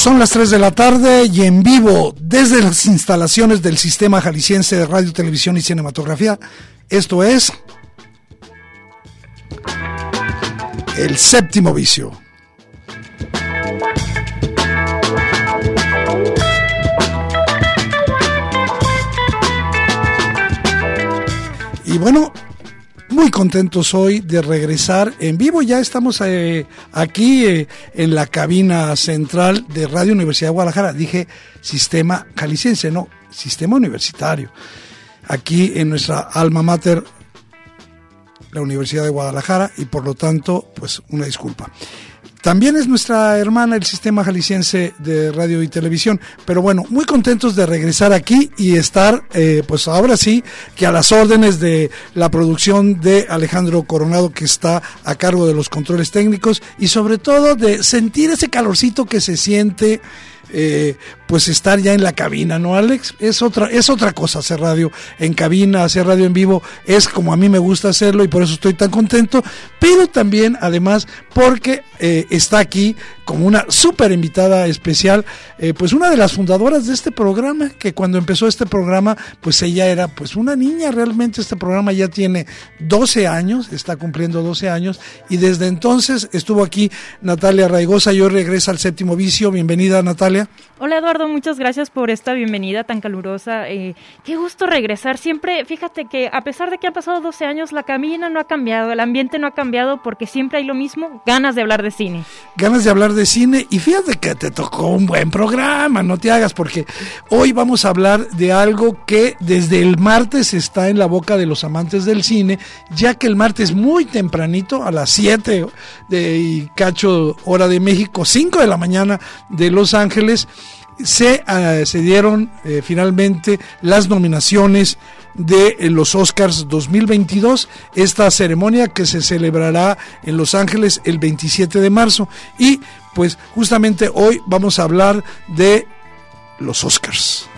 Son las 3 de la tarde y en vivo desde las instalaciones del Sistema Jalisciense de Radio, Televisión y Cinematografía. Esto es El Séptimo Vicio. Y bueno, muy contentos hoy de regresar en vivo. Ya estamos eh, aquí eh, en la cabina central de Radio Universidad de Guadalajara. Dije sistema jalisciense, no, sistema universitario. Aquí en nuestra alma mater, la Universidad de Guadalajara, y por lo tanto, pues una disculpa. También es nuestra hermana el sistema jalisciense de radio y televisión. Pero bueno, muy contentos de regresar aquí y estar, eh, pues ahora sí, que a las órdenes de la producción de Alejandro Coronado, que está a cargo de los controles técnicos, y sobre todo de sentir ese calorcito que se siente eh, pues estar ya en la cabina, ¿no, Alex? Es otra, es otra cosa hacer radio en cabina, hacer radio en vivo, es como a mí me gusta hacerlo y por eso estoy tan contento, pero también, además, porque eh, está aquí como una súper invitada especial, eh, pues una de las fundadoras de este programa, que cuando empezó este programa, pues ella era pues una niña, realmente este programa ya tiene 12 años, está cumpliendo 12 años, y desde entonces estuvo aquí Natalia Raigosa, yo regreso al séptimo vicio, bienvenida Natalia. Hola Eduardo, muchas gracias por esta bienvenida tan calurosa. Eh, qué gusto regresar. Siempre, fíjate que a pesar de que han pasado 12 años, la cabina no ha cambiado, el ambiente no ha cambiado porque siempre hay lo mismo, ganas de hablar de cine. Ganas de hablar de cine y fíjate que te tocó un buen programa, no te hagas porque hoy vamos a hablar de algo que desde el martes está en la boca de los amantes del cine, ya que el martes muy tempranito, a las 7 de cacho hora de México, 5 de la mañana de Los Ángeles, se, uh, se dieron eh, finalmente las nominaciones de eh, los Oscars 2022, esta ceremonia que se celebrará en Los Ángeles el 27 de marzo. Y pues justamente hoy vamos a hablar de los Oscars.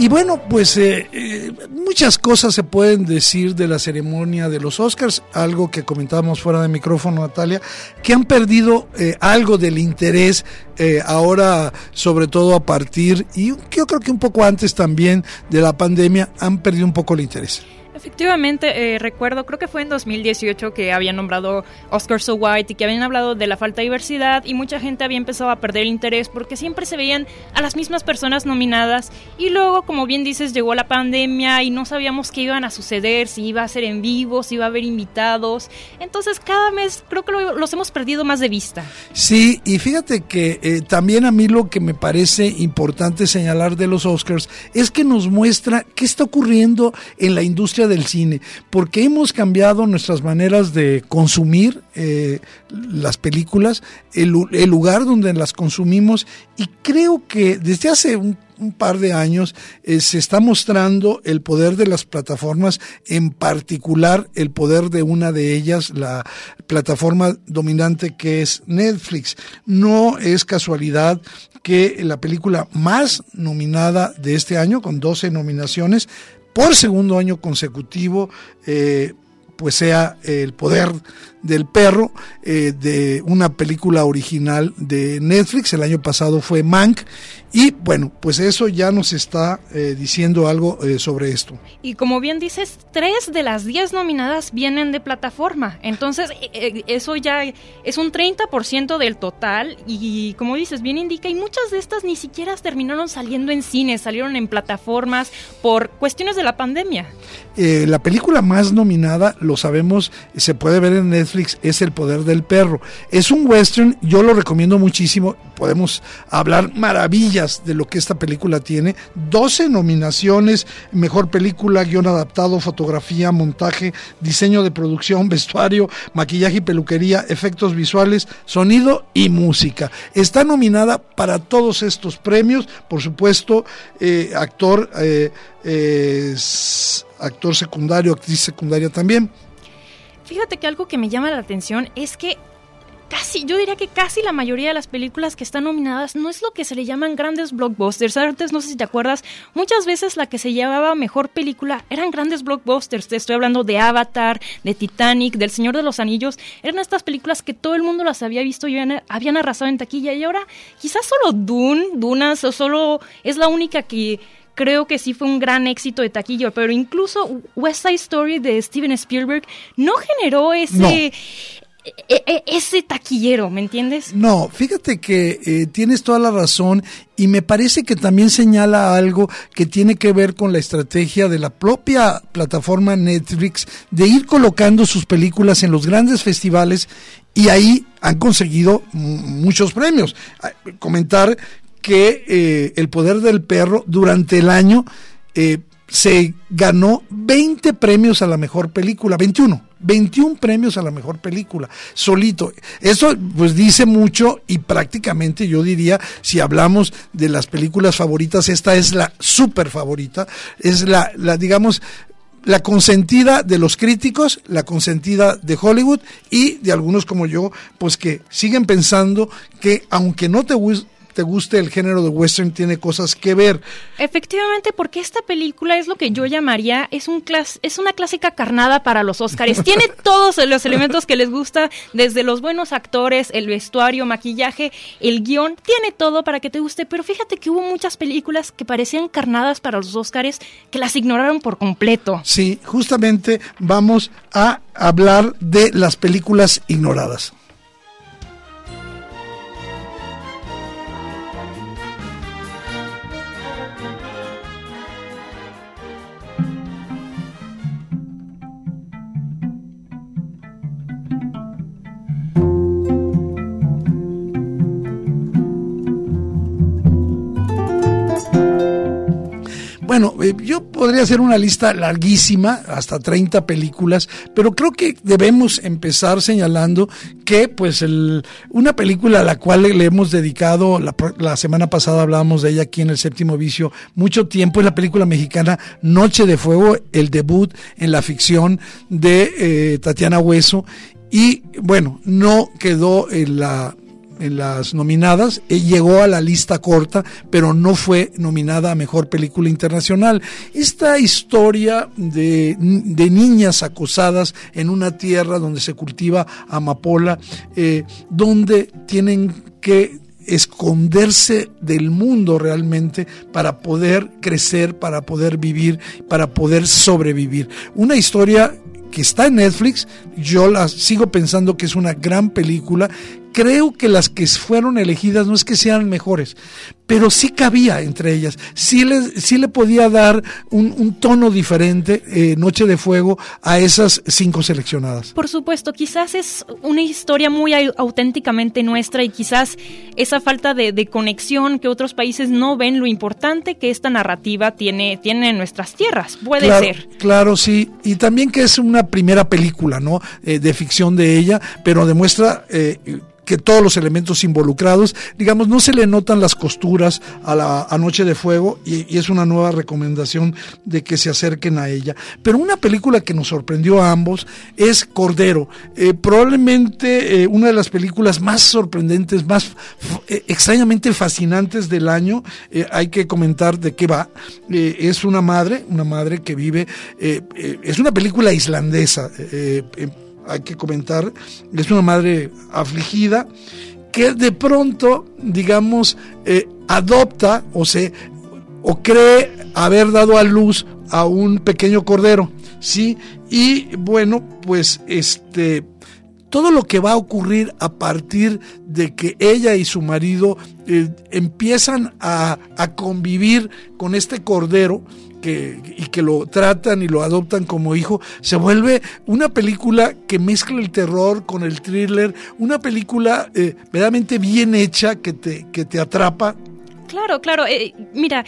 Y bueno, pues eh, eh, muchas cosas se pueden decir de la ceremonia de los Oscars, algo que comentábamos fuera de micrófono, Natalia, que han perdido eh, algo del interés eh, ahora, sobre todo a partir, y yo creo que un poco antes también de la pandemia, han perdido un poco el interés. Efectivamente, eh, recuerdo, creo que fue en 2018 que habían nombrado Oscar So White y que habían hablado de la falta de diversidad y mucha gente había empezado a perder interés porque siempre se veían a las mismas personas nominadas y luego, como bien dices, llegó la pandemia y no sabíamos qué iban a suceder, si iba a ser en vivo, si iba a haber invitados. Entonces, cada mes creo que lo, los hemos perdido más de vista. Sí, y fíjate que eh, también a mí lo que me parece importante señalar de los Oscars es que nos muestra qué está ocurriendo en la industria del cine, porque hemos cambiado nuestras maneras de consumir eh, las películas, el, lugar donde las consumimos, y creo que desde hace un, un par de años eh, se está mostrando el poder de las plataformas, en particular el poder de una de ellas, la plataforma dominante que es Netflix. No es casualidad que la película más nominada de este año, con 12 nominaciones, por segundo año consecutivo, eh, pues sea el poder del perro eh, de una película original de Netflix. El año pasado fue Mank. Y bueno, pues eso ya nos está eh, diciendo algo eh, sobre esto. Y como bien dices, tres de las diez nominadas vienen de plataforma. Entonces, eso ya es un 30% del total. Y como dices, bien indica, y muchas de estas ni siquiera terminaron saliendo en cine, salieron en plataformas por cuestiones de la pandemia. la película más nominada, lo sabemos, se puede ver en Netflix es El Poder del Perro. Es un western, yo lo recomiendo muchísimo. Podemos hablar maravillas de lo que esta película tiene. 12 nominaciones, mejor película, guion adaptado, fotografía, montaje, diseño de producción, vestuario, maquillaje y peluquería, efectos visuales, sonido y música. Está nominada para todos estos premios, por supuesto, eh, actor, eh, actor secundario, actriz secundaria también. Fíjate que algo que me llama la atención es que casi, yo diría que casi la mayoría de las películas que están nominadas no es lo que se le llaman grandes blockbusters. Antes, no sé si te acuerdas, muchas veces la que se llevaba mejor película eran grandes blockbusters. Te estoy hablando de Avatar, de Titanic, del Señor de los Anillos. Eran estas películas que todo el mundo las había visto y habían, arrasado en taquilla. Y ahora, quizás solo Dune, Dunas, o solo es la única que creo que sí fue un gran éxito de taquillo, pero incluso West Side Story de Steven Spielberg no generó ese... E, e, ese taquillero, ¿me entiendes? No, fíjate que eh, tienes toda la razón y me parece que también señala algo que tiene que ver con la estrategia de la propia plataforma Netflix de ir colocando sus películas en los grandes festivales y ahí han conseguido muchos premios. Comentar que eh, El Poder del Perro durante el año eh, se ganó 20 premios a la mejor película, 21, 21 premios a la mejor película, solito. Eso pues dice mucho y prácticamente yo diría, si hablamos de las películas favoritas, esta es la súper favorita, es la, la digamos, la consentida de los críticos, la consentida de Hollywood y de algunos como yo, pues que siguen pensando que aunque no te guste te guste el género de western tiene cosas que ver. Efectivamente, porque esta película es lo que yo llamaría es un es una clásica carnada para los Oscars. tiene todos los elementos que les gusta, desde los buenos actores, el vestuario, maquillaje, el guion, tiene todo para que te guste. Pero fíjate que hubo muchas películas que parecían carnadas para los Oscars que las ignoraron por completo. Sí, justamente vamos a hablar de las películas ignoradas. Bueno, eh, yo podría hacer una lista larguísima, hasta 30 películas, pero creo que debemos empezar señalando que, pues, el, una película a la cual le hemos dedicado, la, semana pasada hablábamos de ella aquí en el séptimo vicio, mucho tiempo, es la película mexicana Noche de Fuego, el debut en la ficción de eh, Tatiana Hueso. Y bueno, no quedó en la en las nominadas, eh, llegó a la lista corta, pero no fue nominada a Mejor Película Internacional. Esta historia de, niñas acosadas en una tierra donde se cultiva amapola, eh, donde tienen que esconderse del mundo realmente para poder crecer, para poder vivir, para poder sobrevivir. Una historia que está en Netflix, yo la sigo pensando que es una gran película creo que las que fueron elegidas no es que sean mejores, pero sí cabía entre ellas, sí le, sí le podía dar un, tono diferente, eh, Noche de Fuego, a esas cinco seleccionadas. Por supuesto, quizás es una historia muy auténticamente nuestra y quizás esa falta de, conexión que otros países no ven lo importante que esta narrativa tiene, tiene en nuestras tierras, puede ser. Claro, sí, y también que es una primera película, ¿no? Eh, de ficción de ella, pero demuestra... Eh, que todos los elementos involucrados, digamos, no se le notan las costuras a la Noche de Fuego y, es una nueva recomendación de que se acerquen a ella. Pero una película que nos sorprendió a ambos es Cordero, eh, probablemente eh, una de las películas más sorprendentes, más eh, extrañamente fascinantes del año. Hay que comentar de qué va. Es una madre, una madre que vive, es una película islandesa, hay que comentar, es una madre afligida que de pronto, digamos, adopta o se o cree haber dado a luz a un pequeño cordero, ¿sí? Y bueno, pues este todo lo que va a ocurrir a partir de que ella y su marido eh, empiezan a, convivir con este cordero y que lo tratan y lo adoptan como hijo, se vuelve una película que mezcla el terror con el thriller, una película eh, verdaderamente bien hecha que te, que te atrapa. Claro, claro. Eh, mira,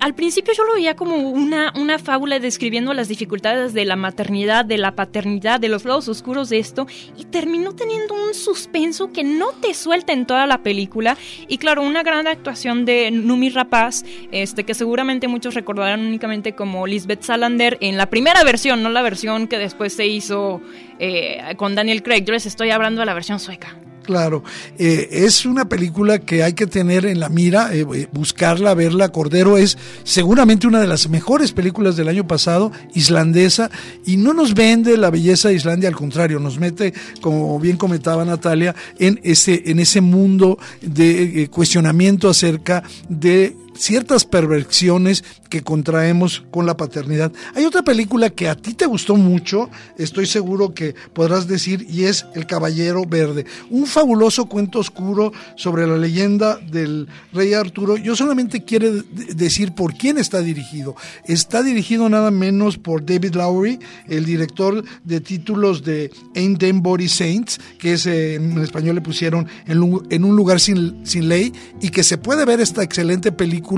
al principio yo lo veía como una, una fábula describiendo las dificultades de la maternidad, de la paternidad, de los lados oscuros de esto, y terminó teniendo un suspenso que no te suelta en toda la película. Y claro, una gran actuación de Numi Rapaz, este, que seguramente muchos recordarán únicamente como Lisbeth Salander en la primera versión, no la versión que después se hizo eh, con Daniel Craig. Yo les estoy hablando de la versión sueca. Claro, eh, es una película que hay que tener en la mira, eh, eh, buscarla, verla. Cordero es seguramente una de las mejores películas del año pasado, islandesa, y no nos vende la belleza de Islandia, al contrario, nos mete, como bien comentaba Natalia, en ese, en ese mundo de cuestionamiento acerca de ciertas perversiones que contraemos con la paternidad. Hay otra película que a ti te gustó mucho, estoy seguro que podrás decir, y es El Caballero Verde, un fabuloso cuento oscuro sobre la leyenda del rey Arturo. Yo solamente quiero decir por quién está dirigido. Está dirigido nada menos por David Lowery, el director de títulos de Ain't Them Body Saints, que es, eh, en español le pusieron en, un lugar sin ley, y que se puede ver esta excelente película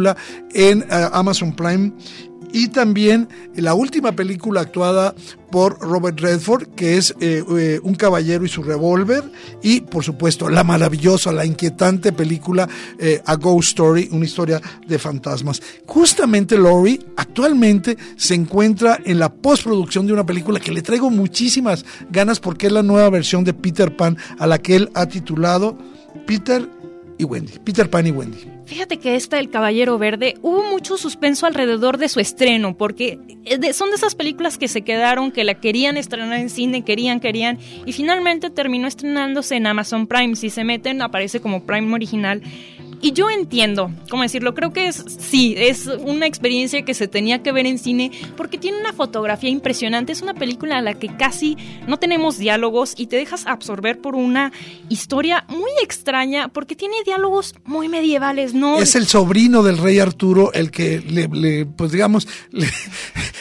en eh, Amazon Prime y también la última película actuada por Robert Redford, que es eh, eh, Un caballero y su revólver, y por supuesto la maravillosa, la inquietante película A Ghost Story, una historia de fantasmas. Justamente Laurie actualmente se encuentra en la postproducción de una película que le traigo muchísimas ganas porque es la nueva versión de Peter Pan a la que él ha titulado Peter y Wendy, Peter Pan y Wendy. Fíjate que esta El Caballero Verde hubo mucho suspenso alrededor de su estreno, porque eh, son de esas películas que se quedaron, que la querían estrenar en cine, querían, querían, y finalmente terminó estrenándose en Amazon Prime. Si se meten, aparece como Prime original. Y yo entiendo, ¿cómo decirlo? Creo que es, sí, es una experiencia que se tenía que ver en cine porque tiene una fotografía impresionante. Es una película en la que casi no tenemos diálogos y te dejas absorber por una historia muy extraña porque tiene diálogos muy medievales, ¿no? Es el sobrino del rey Arturo el que le, pues digamos, le,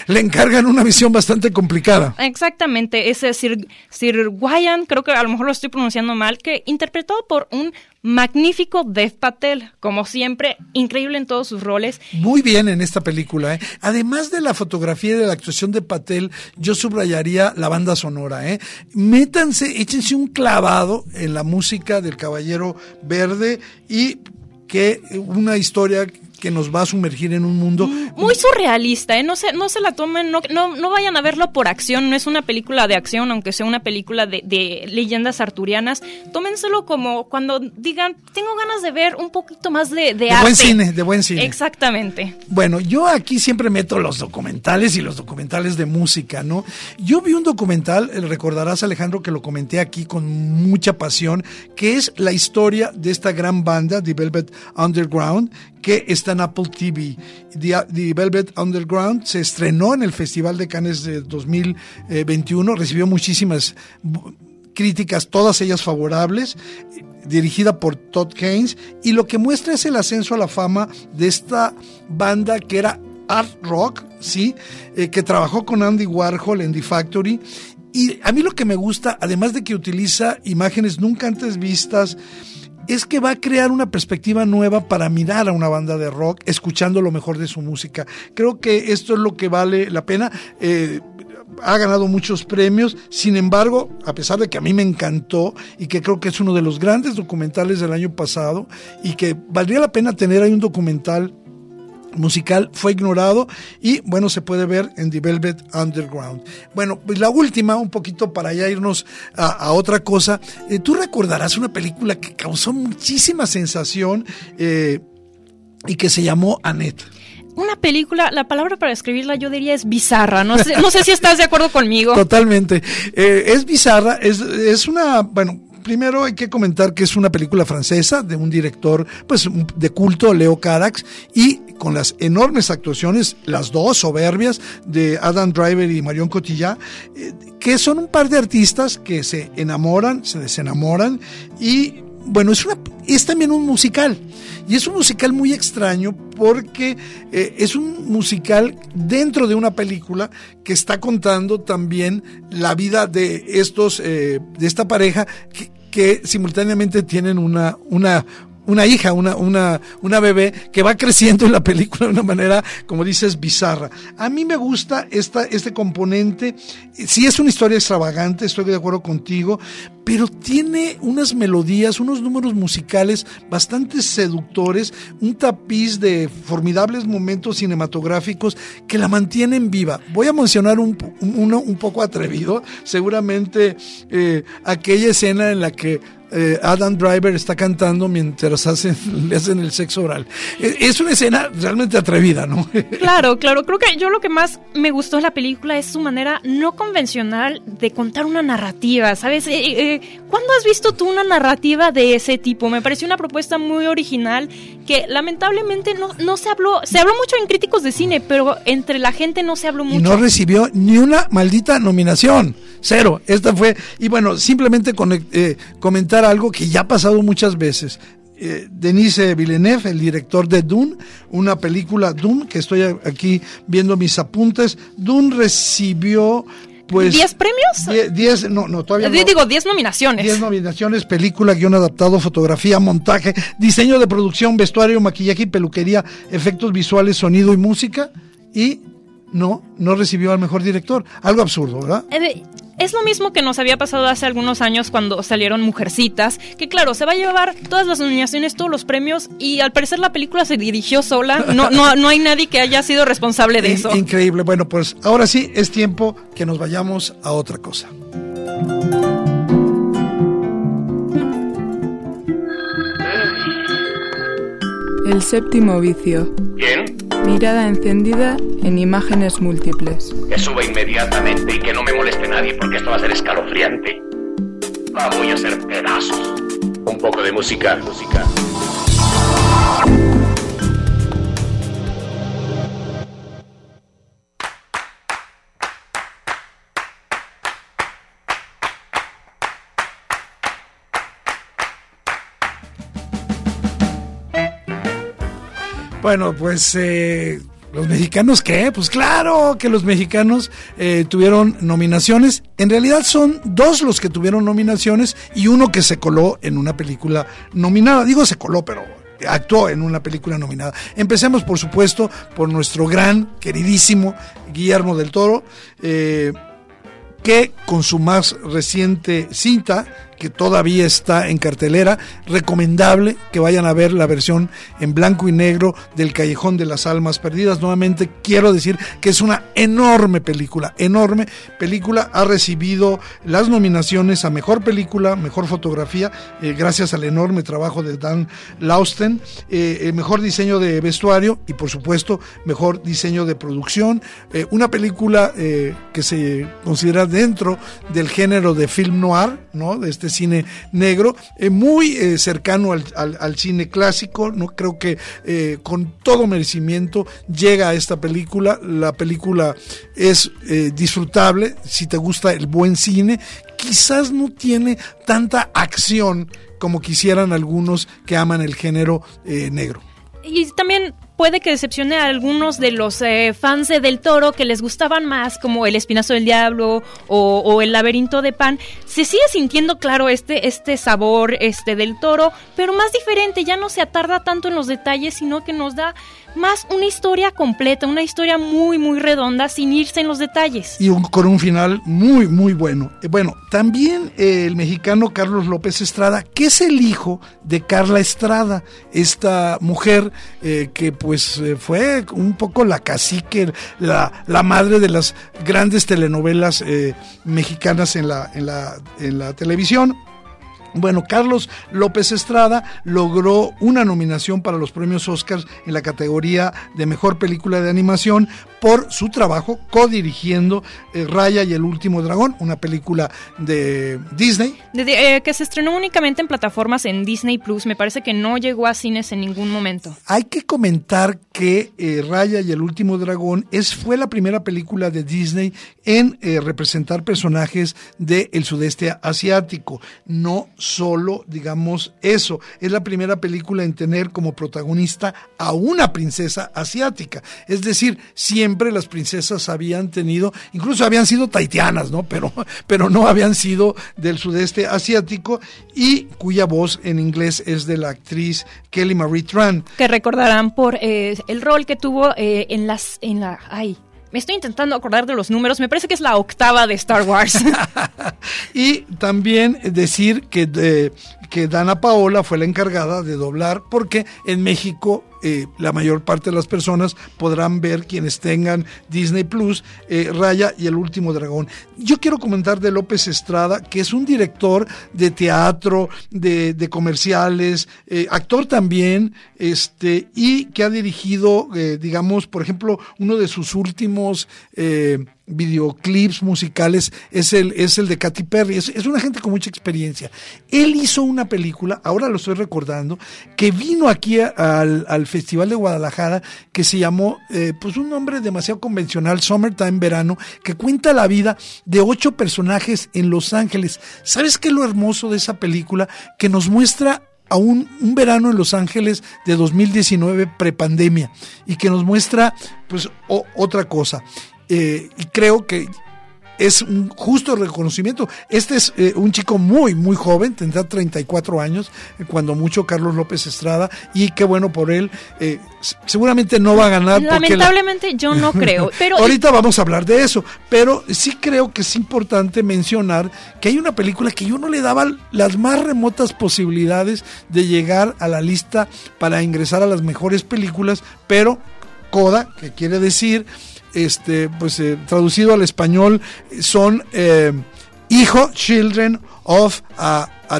le, encargan una visión bastante complicada. Exactamente, ese Sir, Sir Guyan, creo que a lo mejor lo estoy pronunciando mal, que interpretado por un magnífico Dev Patel, como siempre, increíble en todos sus roles. Muy bien en esta película. ¿eh? Además de la fotografía y de la actuación de Patel, yo subrayaría la banda sonora. ¿eh? Métanse, échense un clavado en la música del Caballero Verde y que una historia que nos va a sumergir en un mundo muy surrealista, ¿eh? No se, no se la tomen, no, no, no vayan a verlo por acción, no es una película de acción, aunque sea una película de, de leyendas arturianas. Tómenselo como cuando digan, tengo ganas de ver un poquito más de, de, de buen cine, de buen cine. Exactamente. Bueno, yo aquí siempre meto los documentales y los documentales de música, ¿no? Yo vi un documental, eh, recordarás Alejandro que lo comenté aquí con mucha pasión, que es la historia de esta gran banda, The Velvet Underground, que está en Apple TV. The, Velvet Underground se estrenó en el Festival de Cannes de 2021, recibió muchísimas críticas, todas ellas favorables, dirigida por Todd Haynes, y lo que muestra es el ascenso a la fama de esta banda que era art rock, ¿sí? Eh, que trabajó con Andy Warhol en The Factory. Y a mí lo que me gusta, además de que utiliza imágenes nunca antes vistas, es que va a crear una perspectiva nueva para mirar a una banda de rock escuchando lo mejor de su música. Creo que esto es lo que vale la pena. Eh, ha ganado muchos premios, sin embargo, a pesar de que a mí me encantó y que creo que es uno de los grandes documentales del año pasado y que valdría la pena tener ahí un documental musical fue ignorado y bueno, se puede ver en The Velvet Underground. Bueno, pues la última, un poquito para ya irnos a, otra cosa, eh, tú recordarás una película que causó muchísima sensación eh, y que se llamó Annette una película, la palabra para escribirla yo diría es bizarra. No sé, no sé si estás de acuerdo conmigo. Totalmente. Eh, es bizarra, es, es una, bueno, primero hay que comentar que es una película francesa de un director pues de culto, Leo Carax, y con las enormes actuaciones, las dos soberbias de Adam Driver y Marion Cotillard, eh, que son un par de artistas que se enamoran, se desenamoran y bueno, es, una, es también un musical. Y es un musical muy extraño porque eh, es un musical dentro de una película que está contando también la vida de estos, eh, de esta pareja que, que simultáneamente tienen una, una, una hija, una, una, una bebé que va creciendo en la película de una manera, como dices, bizarra. A mí me gusta esta, este componente. Sí es una historia extravagante, estoy de acuerdo contigo, pero tiene unas melodías, unos números musicales bastante seductores, un tapiz de formidables momentos cinematográficos que la mantienen viva. Voy a mencionar un, uno un poco atrevido, seguramente eh, aquella escena en la que eh, Adam Driver está cantando mientras hacen, le hacen el sexo oral. E, es una escena realmente atrevida, ¿no? Claro, claro. Creo que yo lo que más me gustó de la película es su manera no convencional de contar una narrativa, ¿sabes? Eh, eh, ¿Cuándo has visto tú una narrativa de ese tipo? Me pareció una propuesta muy original que lamentablemente no, no se habló, se habló mucho en críticos de cine, pero entre la gente no se habló mucho. Y no recibió ni una maldita nominación. Cero. Esta fue, y bueno, simplemente comentar algo que ya ha pasado muchas veces. Eh, Denise Villeneuve, el director de Dune, una película Dune, que estoy aquí viendo mis apuntes. Dune recibió pues... ¿10 premios? 10, no, no, todavía no. Digo, 10 nominaciones. 10 nominaciones, película, guion adaptado, fotografía, montaje, diseño de producción, vestuario, maquillaje y peluquería, efectos visuales, sonido y música. Y no, no recibió al mejor director. Algo absurdo, ¿verdad? Es lo mismo que nos había pasado hace algunos años cuando salieron Mujercitas, que claro, se va a llevar todas las nominaciones, todos los premios, y al parecer la película se dirigió sola. No, no, no hay nadie que haya sido responsable de eso. Increíble. Bueno, pues ahora sí es tiempo que nos vayamos a otra cosa. El séptimo vicio. ¿Quién? Mirada encendida en imágenes múltiples. Que suba inmediatamente y que no me moleste nadie porque esto va a ser escalofriante. Va, voy a hacer pedazos. Un poco de música, música. Bueno, pues eh, los mexicanos qué? Pues claro que los mexicanos eh, tuvieron nominaciones. En realidad son dos los que tuvieron nominaciones y uno que se coló en una película nominada. Digo se coló, pero actuó en una película nominada. Empecemos, por supuesto, por nuestro gran, queridísimo Guillermo del Toro, eh, que con su más reciente cinta, que todavía está en cartelera. Recomendable que vayan a ver la versión en blanco y negro del Callejón de las Almas Perdidas. Nuevamente quiero decir que es una enorme película, enorme película. Ha recibido las nominaciones a Mejor Película, Mejor Fotografía, eh, gracias al enorme trabajo de Dan Lausten, eh, eh, Mejor Diseño de Vestuario y por supuesto Mejor Diseño de Producción. una película que se considera dentro del género de film noir, ¿no? De este cine negro, eh, muy eh, cercano al, cine clásico, no creo que eh, con todo merecimiento llega a esta película, la película es disfrutable, si te gusta el buen cine, quizás no tiene tanta acción como quisieran algunos que aman el género negro. Y también puede que decepcione a algunos de los eh, fans de Del Toro que les gustaban más, como El Espinazo del Diablo o, El Laberinto de Pan. Se sigue sintiendo, claro, este, este sabor este, del toro, pero más diferente, ya no se atarda tanto en los detalles, sino que nos da más una historia completa, una historia muy, muy redonda, sin irse en los detalles. Y con un final muy, muy bueno. Eh, bueno, también eh, el mexicano Carlos López Estrada, que es el hijo de Carla Estrada, esta mujer que pues eh, fue un poco la cacique, la, la madre de las grandes telenovelas eh, mexicanas en la, en, la, en la televisión. Bueno, Carlos López Estrada logró una nominación para los premios Oscars en la categoría de Mejor Película de Animación por su trabajo codirigiendo eh, Raya y el Último Dragón, una película de Disney. eh, que se estrenó únicamente en plataformas en Disney Plus. Me parece que no llegó a cines en ningún momento. Hay que comentar que eh, Raya y el Último Dragón es, fue la primera película de Disney en eh, representar personajes del sudeste asiático. No solo, digamos, eso. Es la primera película en tener como protagonista a una princesa asiática. Es decir, siempre las princesas habían tenido, incluso habían sido taitianas, ¿no? Pero, pero no habían sido del sudeste asiático y cuya voz en inglés es de la actriz Kelly Marie Tran. Que recordarán por eh, el rol que tuvo eh, en las, en la, ay, me estoy intentando acordar de los números, me parece que es la octava de Star Wars. y también decir que, de, que Dana Paola fue la encargada de doblar, porque en México eh, la mayor parte de las personas podrán ver quienes tengan Disney Plus, eh, Raya y el último dragón. Yo quiero comentar de López Estrada, que es un director de teatro, de, de comerciales, eh, actor también, este, y que ha dirigido, digamos, por ejemplo, uno de sus últimos videoclips musicales es el, es el de Katy Perry. Es, una gente con mucha experiencia. Él hizo una película, ahora lo estoy recordando, que vino aquí al, al, Festival de Guadalajara, que se llamó, eh, pues un nombre demasiado convencional, Summertime Verano, que cuenta la vida de ocho personajes en Los Ángeles. ¿Sabes qué es lo hermoso de esa película? Que nos muestra a un, un, verano en Los Ángeles de 2019 prepandemia y que nos muestra pues otra cosa. Eh, y creo que es un justo reconocimiento. Este es eh, un chico muy, muy joven, tendrá 34 años, eh, cuando mucho Carlos López Estrada, y qué bueno por él. Eh, seguramente no va a ganar. Lamentablemente la... yo no creo. Pero Ahorita vamos a hablar de eso, pero sí creo que es importante mencionar que hay una película que yo no le daba las más remotas posibilidades de llegar a la lista para ingresar a las mejores películas, pero Coda, que quiere decir este, pues eh, traducido al español, son eh, hijo, children of a, a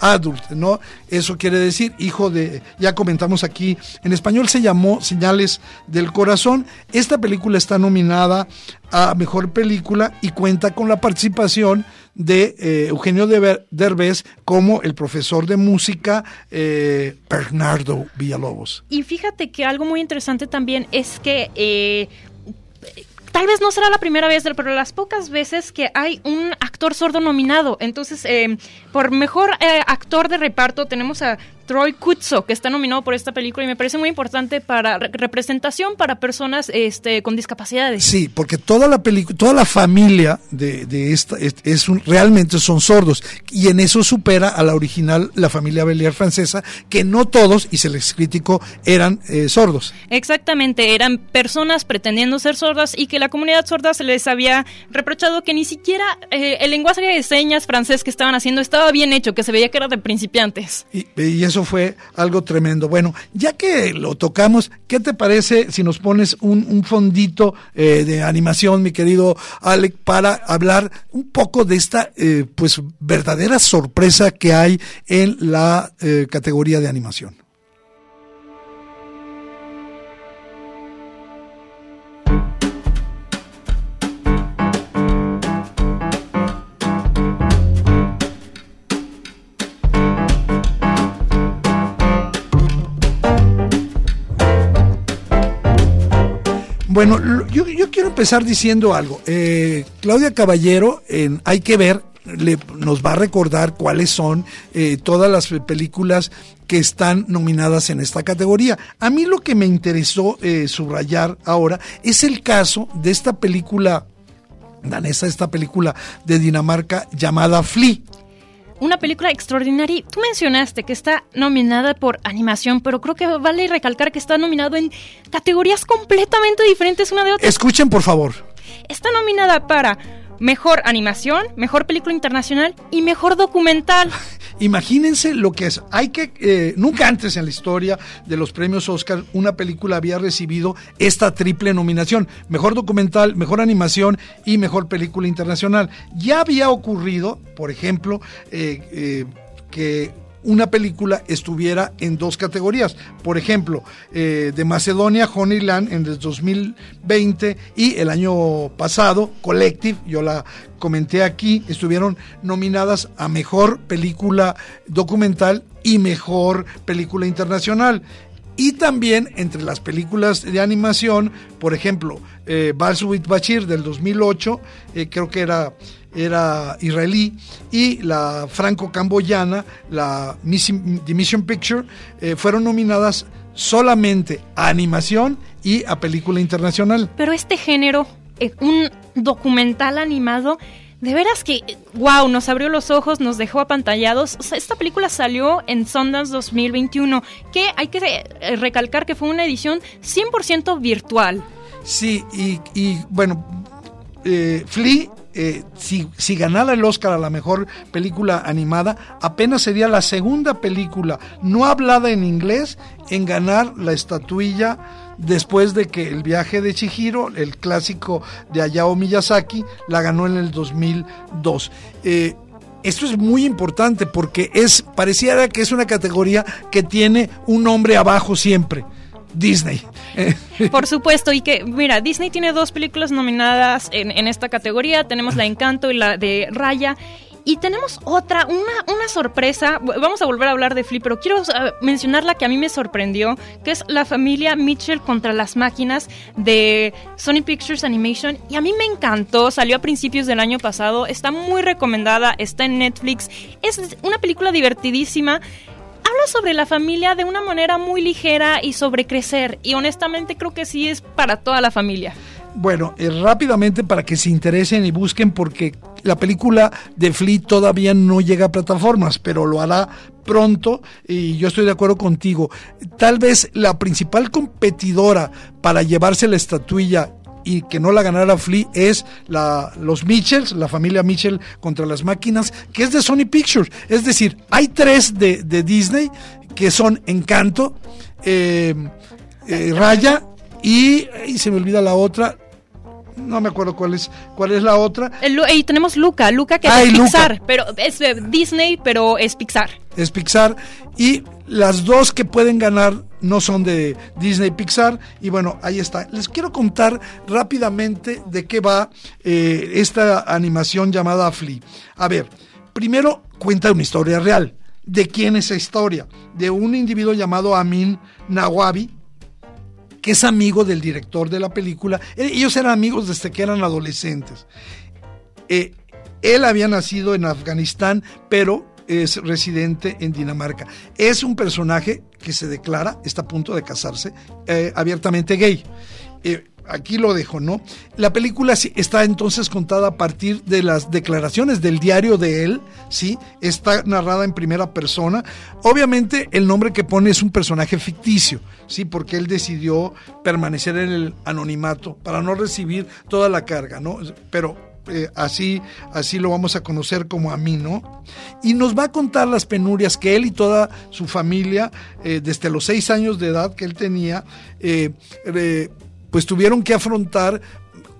adult, ¿no? Eso quiere decir hijo de, ya comentamos aquí, en español se llamó Señales del Corazón. Esta película está nominada a Mejor Película y cuenta con la participación de eh, Eugenio Derbez como el profesor de música eh, Bernardo Villalobos. Y fíjate que algo muy interesante también es que eh, tal vez no será la primera vez, pero las pocas veces que hay un actor sordo nominado. Entonces, eh, por mejor eh, actor de reparto tenemos a Troy Kutzo, que está nominado por esta película y me parece muy importante para re representación para personas este, con discapacidades. Sí, porque toda la película, toda la familia de, de esta es, es, un, realmente son sordos y en eso supera a la original, la familia Belier francesa, que no todos, y se les criticó, eran eh, sordos. Exactamente, eran personas pretendiendo ser sordas y que la comunidad sorda se les había reprochado que ni siquiera eh, el lenguaje de señas francés que estaban haciendo estaba bien hecho, que se veía que era de principiantes. Y, y eso fue algo tremendo. Bueno, ya que lo tocamos, ¿qué te parece si nos pones un, un fondito eh, de animación, mi querido Alec, para hablar un poco de esta, eh, pues, verdadera sorpresa que hay en la eh, categoría de animación? Bueno, yo, yo, quiero empezar diciendo algo. Eh, Claudia Caballero, en Hay que ver, le, nos va a recordar cuáles son eh, todas las películas que están nominadas en esta categoría. A mí lo que me interesó eh, subrayar ahora es el caso de esta película danesa, esta película de Dinamarca llamada Flea una película extraordinaria. Tú mencionaste que está nominada por animación, pero creo que vale recalcar que está nominado en categorías completamente diferentes una de otra. Escuchen, por favor. Está nominada para mejor animación, mejor película internacional y mejor documental. Imagínense lo que es. Hay que eh, nunca antes en la historia de los premios Oscar una película había recibido esta triple nominación: mejor documental, mejor animación y mejor película internacional. Ya había ocurrido, por ejemplo, eh, eh, que una película estuviera en dos categorías. Por ejemplo, eh, de Macedonia, Honeyland en el 2020 y el año pasado, Collective, yo la comenté aquí, estuvieron nominadas a Mejor Película Documental y Mejor Película Internacional. Y también entre las películas de animación, por ejemplo, eh, Bashir del 2008, eh, creo que era era israelí, y la franco-camboyana, la Mission, Picture, eh, fueron nominadas solamente a animación y a película internacional. Pero este género, eh, un documental animado, de veras que, wow, nos abrió los ojos, nos dejó apantallados. esta película salió en Sundance 2021, que hay que eh, recalcar que fue una edición 100% virtual. Sí, y, y bueno, eh, Flea eh, si, si, ganara el Oscar a la mejor película animada, apenas sería la segunda película no hablada en inglés en ganar la estatuilla después de que el viaje de Chihiro, el clásico de Hayao Miyazaki, la ganó en el 2002. Eh, esto es muy importante porque es pareciera que es una categoría que tiene un nombre abajo siempre. Disney. Por supuesto, y que, mira, Disney tiene dos películas nominadas en, esta categoría. Tenemos La Encanto y la de Raya. Y tenemos otra, una, una sorpresa. Vamos a volver a hablar de Flip, pero quiero mencionar la que a mí me sorprendió, que es la familia Mitchell contra las máquinas de Sony Pictures Animation. Y a mí me encantó, salió a principios del año pasado, está muy recomendada, está en Netflix. Es una película divertidísima habla sobre la familia de una manera muy ligera y sobre crecer. Y honestamente creo que sí es para toda la familia. Bueno, eh, rápidamente para que se interesen y busquen porque la película de Flea todavía no llega a plataformas, pero lo hará pronto y yo estoy de acuerdo contigo. Tal vez la principal competidora para llevarse la estatuilla y que no la ganara Flea es la, los Mitchells, la familia Mitchell contra las máquinas, que es de Sony Pictures. Es decir, hay tres de, Disney que son Encanto, eh, eh, Raya y, y, se me olvida la otra, no me acuerdo cuál es cuál es la otra. y tenemos Luca, Luca que es Pixar, pero es Disney, pero es Pixar. Es Pixar y las dos que pueden ganar no son de Disney Pixar y bueno, ahí está. Les quiero contar rápidamente de qué va eh, esta animación llamada Flea. A ver, primero cuenta una historia real. ¿De quién es esa historia? De un individuo llamado Amin Nawabi, que es amigo del director de la película. Eh, ellos eran amigos desde que eran adolescentes. Eh, él había nacido en Afganistán, pero es residente en Dinamarca. Es un personaje que se declara, está a punto de casarse, eh, abiertamente gay aquí lo dejo, ¿no? La película está entonces contada a partir de las declaraciones del diario de él, ¿sí? Está narrada en primera persona. Obviamente el nombre que pone es un personaje ficticio, ¿sí? Porque él decidió permanecer en el anonimato para no recibir toda la carga, ¿no? Pero eh, así, así lo vamos a conocer como a mí, ¿no? Y nos va a contar las penurias que él y toda su familia, eh, desde los seis años de edad que él tenía, eh, pues tuvieron que afrontar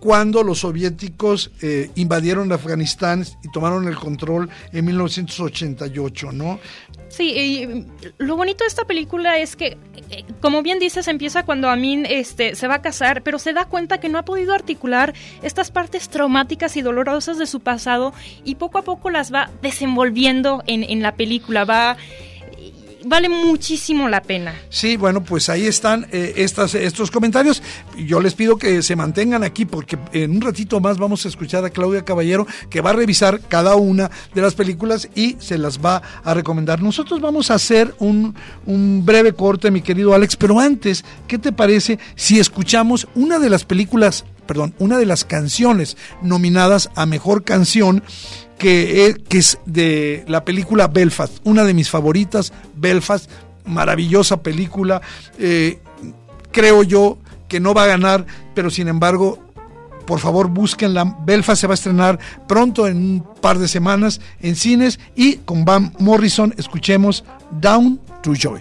cuando los soviéticos invadieron Afganistán y tomaron el control en 1988, ¿no? Sí, y lo bonito de esta película es que, eh, como bien dices, empieza cuando Amin este, se va a casar, pero se da cuenta que no ha podido articular estas partes traumáticas y dolorosas de su pasado y poco a poco las va desenvolviendo en, en la película, va vale muchísimo la pena. Sí, bueno, pues ahí están eh, estas, estos comentarios. Yo les pido que se mantengan aquí porque en un ratito más vamos a escuchar a Claudia Caballero que va a revisar cada una de las películas y se las va a recomendar. Nosotros vamos a hacer un, un breve corte, mi querido Alex, pero antes, ¿qué te parece si escuchamos una de las películas, perdón, una de las canciones nominadas a Mejor Canción que es, que es de la película Belfast, una de mis favoritas, Belfast, maravillosa película. Eh, creo yo que no va a ganar, pero sin embargo por favor búsquenla. Belfast se va a estrenar pronto en un par de semanas en cines y con Van Morrison escuchemos Down to Joy.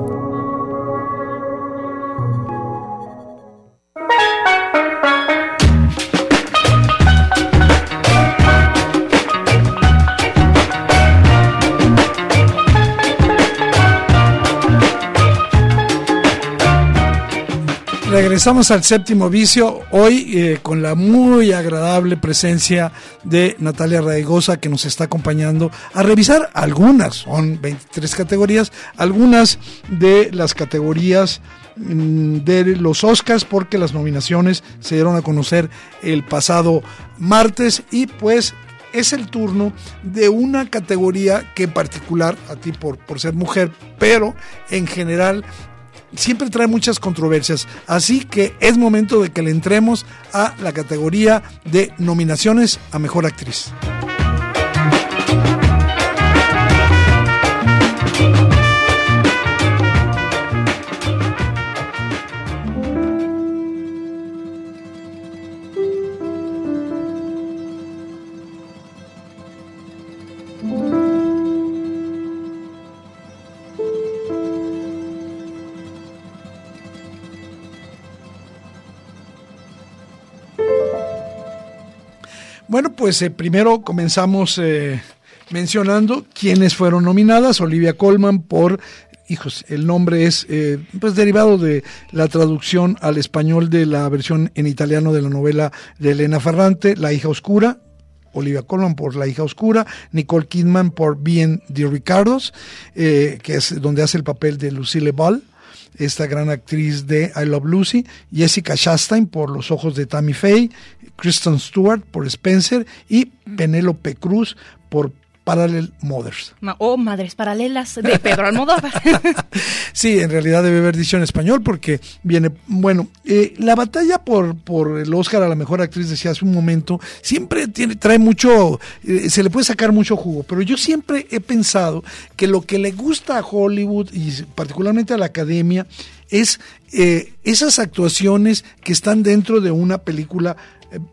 Regresamos al séptimo vicio, hoy eh, con la muy agradable presencia de Natalia Raigosa que nos está acompañando a revisar algunas, son 23 categorías, algunas de las categorías mm, de los Oscars porque las nominaciones se dieron a conocer el pasado martes y pues es el turno de una categoría que en particular, a ti por, por ser mujer, pero en general siempre trae muchas controversias. Así que es momento de que le entremos a la categoría de nominaciones a Mejor Actriz. Bueno, pues eh, primero comenzamos eh, mencionando quiénes fueron nominadas. Olivia Colman por hijos, el nombre es eh, pues derivado de la traducción al español de la versión en italiano de la novela de Elena Ferrante, La hija oscura. Olivia Colman por La hija oscura, Nicole Kidman por Bien de Ricardos, que es donde hace el papel de Lucille Ball, esta gran actriz de I Love Lucy, Jessica Chastain por Los ojos de Tammy Faye, Kristen Stewart por Spencer y Penélope Cruz por Parallel Mothers. o Madres Paralelas de Pedro Almodóvar. sí, en realidad debe haber dicho en español porque viene, bueno, eh, la batalla por, por el Oscar a la mejor actriz, decía hace un momento, siempre tiene, trae mucho, eh, se le puede sacar mucho jugo, pero yo siempre he pensado que lo que le gusta a Hollywood y particularmente a la academia es eh, esas actuaciones que están dentro de una película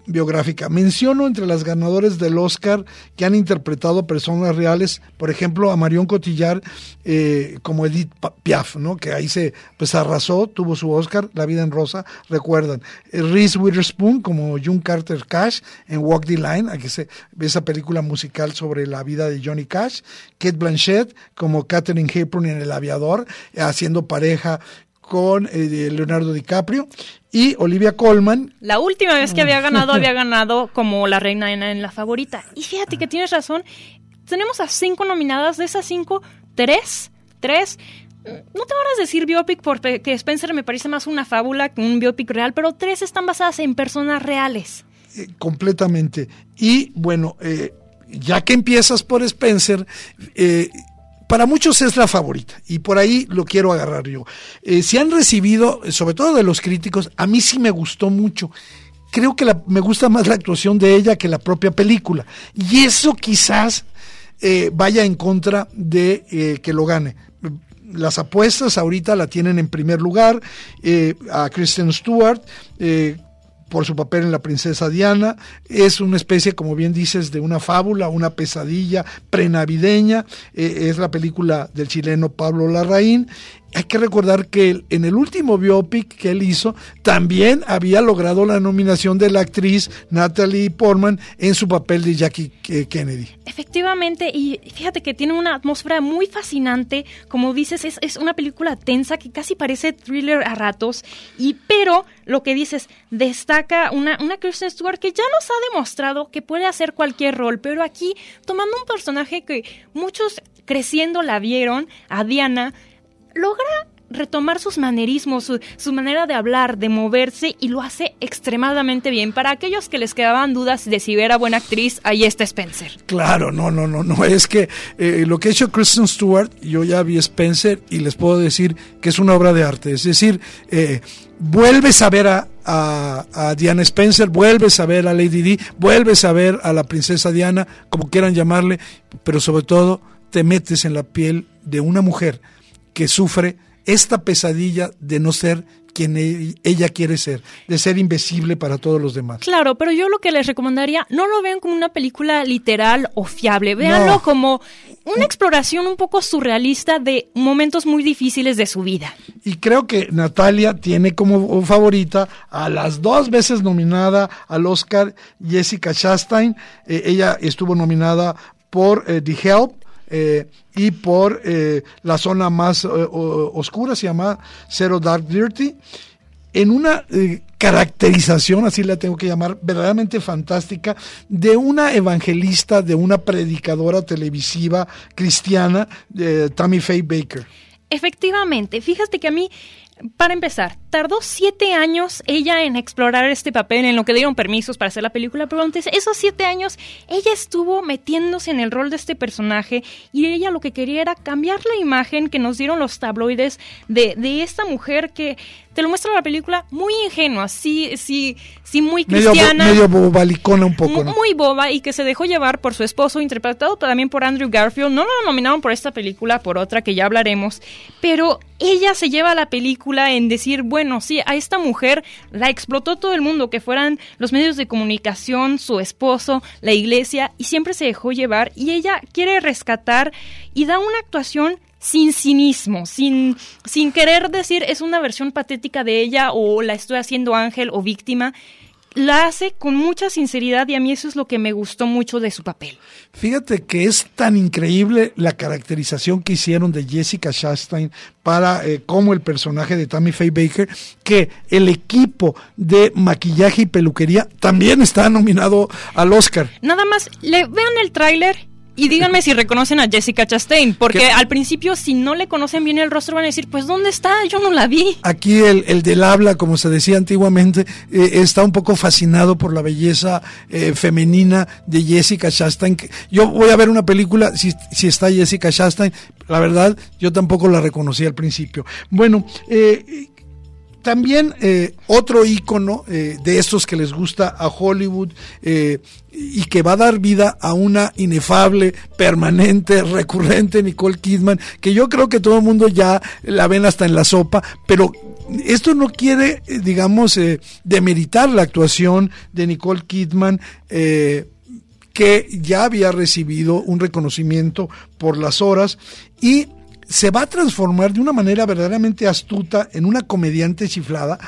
biográfica. Menciono entre las ganadoras del Oscar que han interpretado personas reales, por ejemplo, a Marion Cotillard eh, como Edith Piaf, ¿no? que ahí se pues arrasó, tuvo su Oscar, La vida en rosa, recuerdan. Eh, Reese Witherspoon como June Carter Cash en Walk the Line, aquí se ve esa película musical sobre la vida de Johnny Cash. Kate Blanchett como Katherine Hepburn en El Aviador, haciendo pareja con Leonardo DiCaprio y Olivia Colman. La última vez que había ganado, había ganado como la reina en, la favorita. Y fíjate que tienes razón, tenemos a cinco nominadas, de esas cinco, tres, tres no te van a decir biopic porque Spencer me parece más una fábula que un biopic real, pero tres están basadas en personas reales. Eh, completamente. Y bueno, eh, ya que empiezas por Spencer, eh, para muchos es la favorita y por ahí lo quiero agarrar yo. Eh, si han recibido, sobre todo de los críticos, a mí sí me gustó mucho. Creo que me gusta más la actuación de ella que la propia película. Y eso quizás eh, vaya en contra de eh, que lo gane. Las apuestas ahorita la tienen en primer lugar a Kristen Stewart, por su papel en La Princesa Diana. Es una especie, como bien dices, de una fábula, una pesadilla prenavideña. Eh, es la película del chileno Pablo Larraín. Hay que recordar que en el último biopic que él hizo también había logrado la nominación de la actriz Natalie Portman en su papel de Jackie eh, Kennedy. Efectivamente, y fíjate que tiene una atmósfera muy fascinante, como dices, es, es una película tensa que casi parece thriller a ratos, y pero lo que dices, destaca una, una Kristen Stewart que ya nos ha demostrado que puede hacer cualquier rol, pero aquí tomando un personaje que muchos creciendo la vieron, a Diana, logra retomar sus manerismos, su, manera de hablar, de moverse y lo hace extremadamente bien. Para aquellos que les quedaban dudas de si era buena actriz, ahí está Spencer. Claro, no, no, no, no. Es que eh, lo que ha hecho Kristen Stewart, yo ya vi Spencer y les puedo decir que es una obra de arte. Es decir, eh, vuelves a ver a, a, Diana Spencer, vuelves a ver a Lady Di, vuelves a ver a la princesa Diana, como quieran llamarle, pero sobre todo te metes en la piel de una mujer que sufre esta pesadilla de no ser quien e-, ella quiere ser, de ser invisible para todos los demás. Claro, pero yo lo que les recomendaría, no lo vean como una película literal o fiable, véanlo como una exploración un poco surrealista de momentos muy difíciles de su vida. Y creo que Natalia tiene como favorita a las dos veces nominada al Oscar Jessica Chastain. Eh, ella estuvo nominada por eh, The Help, eh, y por eh, la zona más eh, oscura, se llama Zero Dark Dirty, en una caracterización, así la tengo que llamar, verdaderamente fantástica, de una evangelista, de una predicadora televisiva cristiana, Tammy Faye Baker. Efectivamente, fíjate que a mí para empezar, tardó siete años ella en explorar este papel, en lo que dieron permisos para hacer la película, pero antes esos siete años ella estuvo metiéndose en el rol de este personaje y ella lo que quería era cambiar la imagen que nos dieron los tabloides de, de esta mujer que te lo muestra la película muy ingenua, sí, sí, sí muy cristiana. Medio, bobalicona un poco, ¿no? Muy boba y que se dejó llevar por su esposo, interpretado también por Andrew Garfield. No lo nominaron por esta película, por otra que ya hablaremos, pero ella se lleva la película en decir, bueno, sí, a esta mujer la explotó todo el mundo, que fueran los medios de comunicación, su esposo, la iglesia, y siempre se dejó llevar y ella quiere rescatar y da una actuación sin cinismo, sin, sin querer decir es una versión patética de ella o la estoy haciendo ángel o víctima. La hace con mucha sinceridad y a mí eso es lo que me gustó mucho de su papel. Fíjate que es tan increíble la caracterización que hicieron de Jessica Chastain para eh, como el personaje de Tammy Faye Baker que el equipo de maquillaje y peluquería también está nominado al Oscar. Nada más, le vean el tráiler y díganme si reconocen a Jessica Chastain, porque al principio si no le conocen bien el rostro van a decir, pues ¿dónde está? Yo no la vi. Aquí el, el del habla, como se decía antiguamente, eh, está un poco fascinado por la belleza eh, femenina de Jessica Chastain. Yo voy a ver una película, si, si está Jessica Chastain, la verdad, yo tampoco la reconocí al principio. Bueno, eh, también eh, otro ícono eh, de estos que les gusta a Hollywood eh, y que va a dar vida a una inefable, permanente, recurrente Nicole Kidman, que yo creo que todo el mundo ya la ven hasta en la sopa, pero esto no quiere, digamos, demeritar la actuación de Nicole Kidman que ya había recibido un reconocimiento por las horas y se va a transformar de una manera verdaderamente astuta en una comediante chiflada.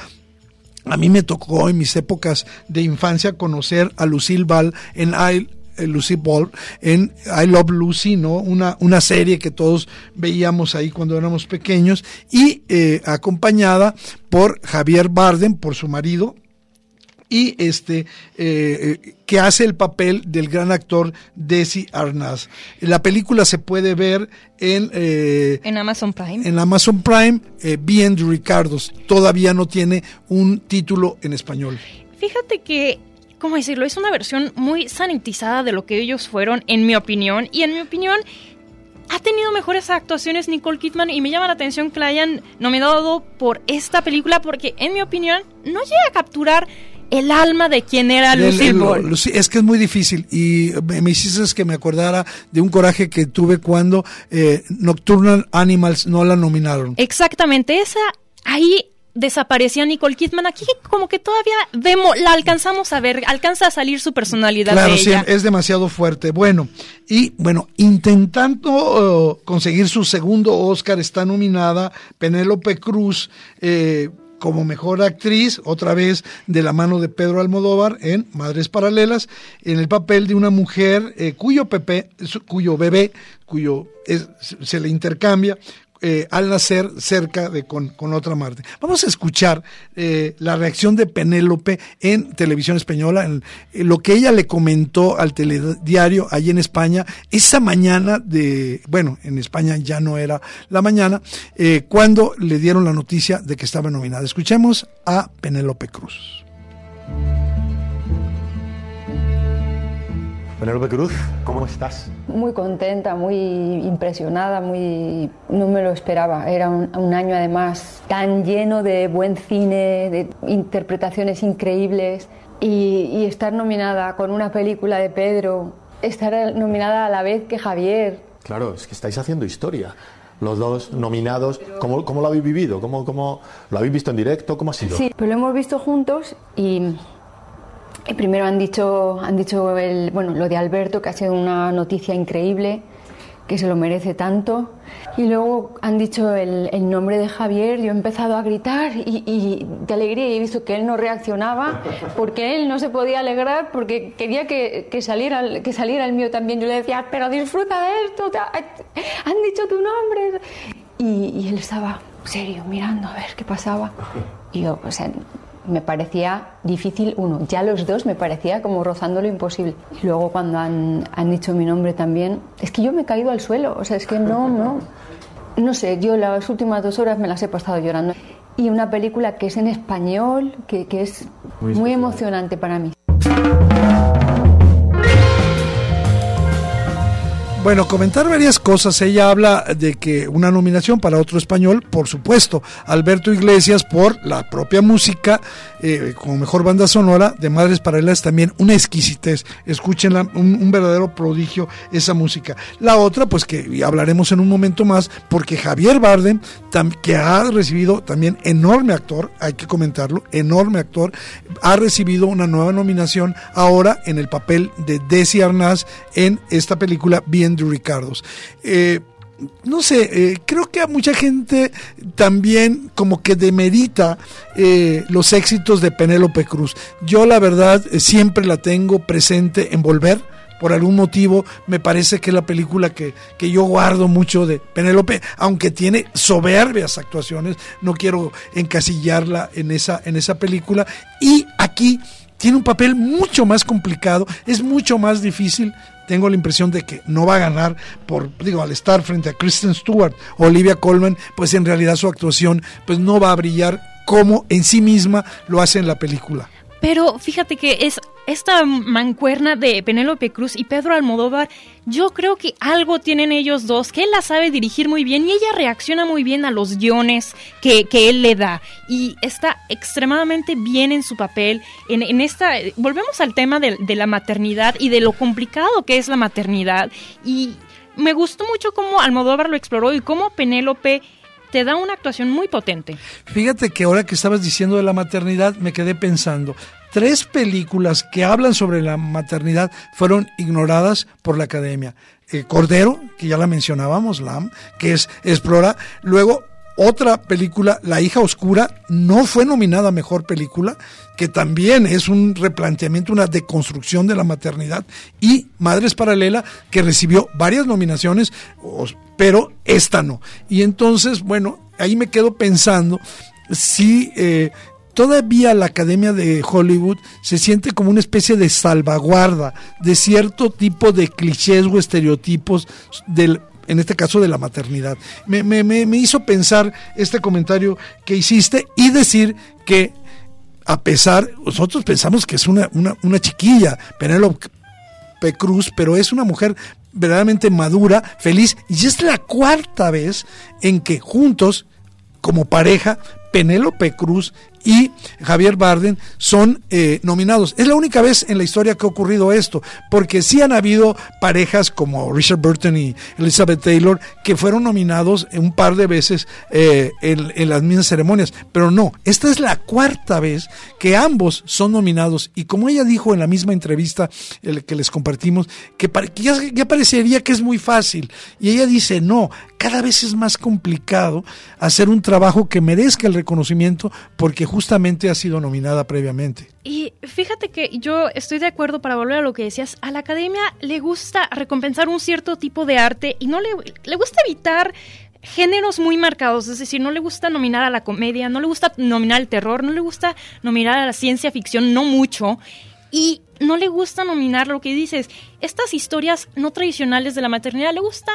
A mí me tocó en mis épocas de infancia conocer a Lucille Ball en I, eh, Lucy Ball en I Love Lucy, ¿no? Una, una serie que todos veíamos ahí cuando éramos pequeños y eh, acompañada por Javier Barden, por su marido, y este eh, que hace el papel del gran actor Desi Arnaz. La película se puede ver en eh, en Amazon Prime. En Amazon Prime, eh, Bien Ricardos. Todavía no tiene un título en español. Fíjate que ¿cómo decirlo? Es una versión muy sanitizada de lo que ellos fueron, en mi opinión. Y en mi opinión, ha tenido mejores actuaciones Nicole Kidman y me llama la atención que la hayan nominado por esta película porque, en mi opinión, no llega a capturar el alma de quien era Lucille Ball. Es que es muy difícil y me, hiciste que me acordara de un coraje que tuve cuando eh, Nocturnal Animals no la nominaron. Exactamente, esa ahí desaparecía Nicole Kidman. Aquí como que todavía vemos, la alcanzamos a ver, alcanza a salir su personalidad Claro, de sí, es demasiado fuerte. Bueno, y bueno, intentando eh, conseguir su segundo Oscar, está nominada Penélope Cruz eh, como mejor actriz, otra vez de la mano de Pedro Almodóvar en Madres Paralelas, en el papel de una mujer eh, cuyo, pepe, cuyo bebé, cuyo es- se le intercambia eh, al nacer cerca de con, con otra Marte. Vamos a escuchar eh, la reacción de Penélope en televisión española, en, en lo que ella le comentó al telediario allí en España, esa mañana de, bueno, en España ya no era la mañana, eh, cuando le dieron la noticia de que estaba nominada. Escuchemos a Penélope Cruz. Penélope Cruz, ¿cómo estás? Muy contenta, muy impresionada, muy no me lo esperaba. Era un, un año además tan lleno de buen cine, de interpretaciones increíbles y, y estar nominada con una película de Pedro, estar nominada a la vez que Javier. Claro, es que estáis haciendo historia. Los dos nominados, ¿cómo, cómo lo habéis vivido? ¿Cómo, cómo, ¿Lo habéis visto en directo? ¿Cómo ha sido? Sí, pero lo hemos visto juntos y primero han dicho, han dicho el, bueno, lo de Alberto, que ha sido una noticia increíble, que se lo merece tanto. Y luego han dicho el, nombre de Javier, yo he empezado a gritar y, de alegría y he visto que él no reaccionaba porque él no se podía alegrar porque quería que, que saliera, que saliera el mío también. Yo le decía, pero disfruta de esto, han dicho tu nombre. Y, y él estaba serio, mirando a ver qué pasaba. Y yo, sea, me parecía difícil, uno, ya los dos me parecía como rozando lo imposible. Y luego cuando han, han dicho mi nombre también, es que yo me he caído al suelo, o sea, es que no, no, no sé, yo las últimas dos horas me las he pasado llorando. Y una película que es en español, que, que es Muy emocionante para mí. Bueno, comentar varias cosas. Ella habla de que una nominación para otro español, por supuesto, Alberto Iglesias por la propia música, eh, como mejor banda sonora de Madres Paralelas, también una exquisitez. Escúchenla, un, verdadero prodigio esa música. La otra, pues que hablaremos en un momento más, porque Javier Bardem, que ha recibido también enorme actor, hay que comentarlo, enorme actor, ha recibido una nueva nominación ahora en el papel de Desi Arnaz en esta película Bien de Ricardos. Eh, no sé, eh, creo que a mucha gente también como que demerita eh, los éxitos de Penélope Cruz. Yo la verdad eh, siempre la tengo presente en Volver. Por algún motivo me parece que es la película que, que yo guardo mucho de Penélope, aunque tiene soberbias actuaciones, no quiero encasillarla en esa, en esa película. Y aquí tiene un papel mucho más complicado, es mucho más difícil. Tengo la impresión de que no va a ganar por, digo, al estar frente a Kristen Stewart o Olivia Colman, pues en realidad su actuación pues no va a brillar como en sí misma lo hace en la película. Pero fíjate que es esta mancuerna de Penélope Cruz y Pedro Almodóvar, yo creo que algo tienen ellos dos, que él la sabe dirigir muy bien y ella reacciona muy bien a los guiones que, que él le da. Y está extremadamente bien en su papel. En, en esta, volvemos al tema de, de la maternidad y de lo complicado que es la maternidad. Y me gustó mucho cómo Almodóvar lo exploró y cómo Penélope te da una actuación muy potente. Fíjate que ahora que estabas diciendo de la maternidad, me quedé pensando. Tres películas que hablan sobre la maternidad fueron ignoradas por la academia. Cordero, que ya la mencionábamos, Lam, que es explora. Luego, otra película, La hija oscura, no fue nominada a mejor película, que también es un replanteamiento, una deconstrucción de la maternidad. Y Madres Paralela, que recibió varias nominaciones, pero esta no. Y entonces, bueno, ahí me quedo pensando si eh, todavía la Academia de Hollywood se siente como una especie de salvaguarda de cierto tipo de clichés o estereotipos del en este caso de la maternidad. Me, me- me- hizo pensar este comentario que hiciste y decir que a pesar, nosotros pensamos que es una, una, una chiquilla, Penélope. Cruz, pero es una mujer verdaderamente madura, feliz, y es la cuarta vez en que juntos, como pareja, Penélope Cruz y Javier Barden son eh, nominados. Es la única vez en la historia que ha ocurrido esto, porque sí han habido parejas como Richard Burton y Elizabeth Taylor que fueron nominados un par de veces eh, en, las mismas ceremonias, pero no, esta es la cuarta vez que ambos son nominados. Y como ella dijo en la misma entrevista el que les compartimos, que, ya parecería que es muy fácil. Y ella dice, no, cada vez es más complicado hacer un trabajo que merezca el reconocimiento porque justamente ha sido nominada previamente. Y fíjate que yo estoy de acuerdo para volver a lo que decías, a la academia le gusta recompensar un cierto tipo de arte y no le, le gusta evitar géneros muy marcados, es decir, no le gusta nominar a la comedia, no le gusta nominar al terror, no le gusta nominar a la ciencia ficción, no mucho, y no le gusta nominar lo que dices, estas historias no tradicionales de la maternidad, le gusta